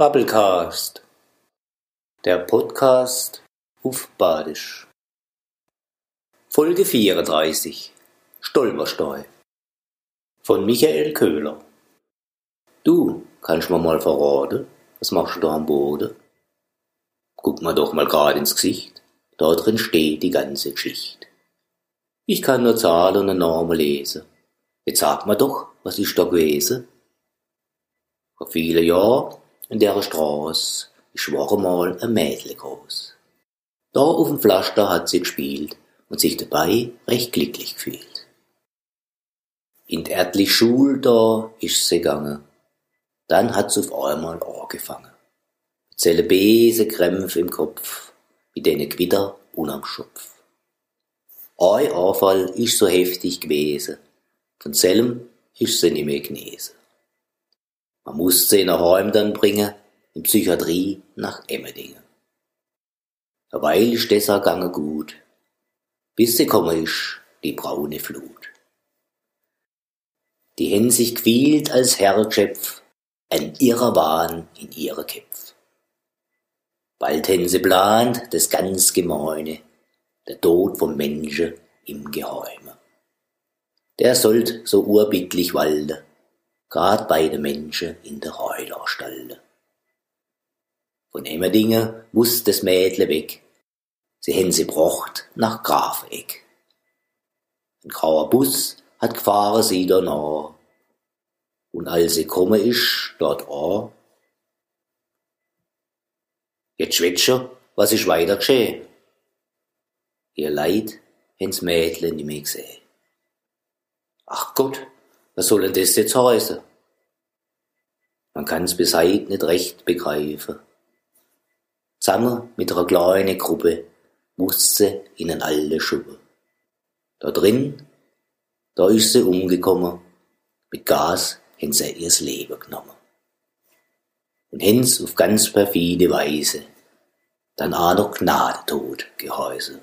Bubblecast, der Podcast auf Badisch. Folge 34 Stolpersteu von Michael Köhler. Du, kannst mir mal verraten, was machst du da am Boden? Guck mal doch mal gerade ins Gesicht, da drin steht die ganze Geschichte. Ich kann nur Zahlen und Namen lesen. Jetzt sag mir doch, was ist da gewesen? Vor vielen Jahren in der Straße ist war mal ein Mädel groß. Da auf dem Pflaster hat sie gespielt und sich dabei recht glücklich gefühlt. In die erdliche Schule da ist sie gegangen. Dann hat sie auf einmal angefangen. Zelle Bese Krämpfe im Kopf, wie denen Gewitter unterm Schopf. Ein Anfall ist so heftig gewesen, von Zellem ist sie nicht mehr genesen. Man muss sie nach Heim dann bringen, in Psychiatrie nach Emmendingen. Eine Weile ist das auch gegangen gut, bis sie komme ist, die braune Flut. Die hän sich quält als Herrschöpf, ein irrer Wahn in ihre Köpf. Bald hän sie plant, das ganz Gemeine, der Tod vom Menschen im Geheime. Der sollt so urbittlich walden, grad bei de Menschen in der Heulerstalle. Von Emmerdingen muss das Mädle weg. Sie hän sie brocht nach Grafeck. Ein grauer Bus hat gefahren sie da nah. Und als sie komme isch dort an, jetzt schwätscher, was ist weiter geschehen? Ihr Leid hän's Mädle nimmer gesehen. Ach Gott, was soll denn das jetzt heißen? Man kann's bis heut nicht recht begreifen. Zusammen mit einer kleinen Gruppe muss sie in ein alte Schuppe. Da drin, da ist sie umgekommen, mit Gas hän sie ihrs Leben genommen. Und hän's auf ganz perfide Weise dann auch noch Gnadetod gehäuse.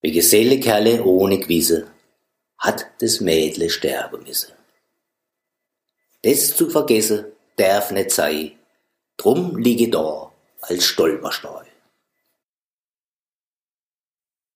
Wie Geselle Kerle ohne Gewisse hat das Mädle sterben müssen. Das zu vergessen darf nicht sein, drum liege da als Stolperstein.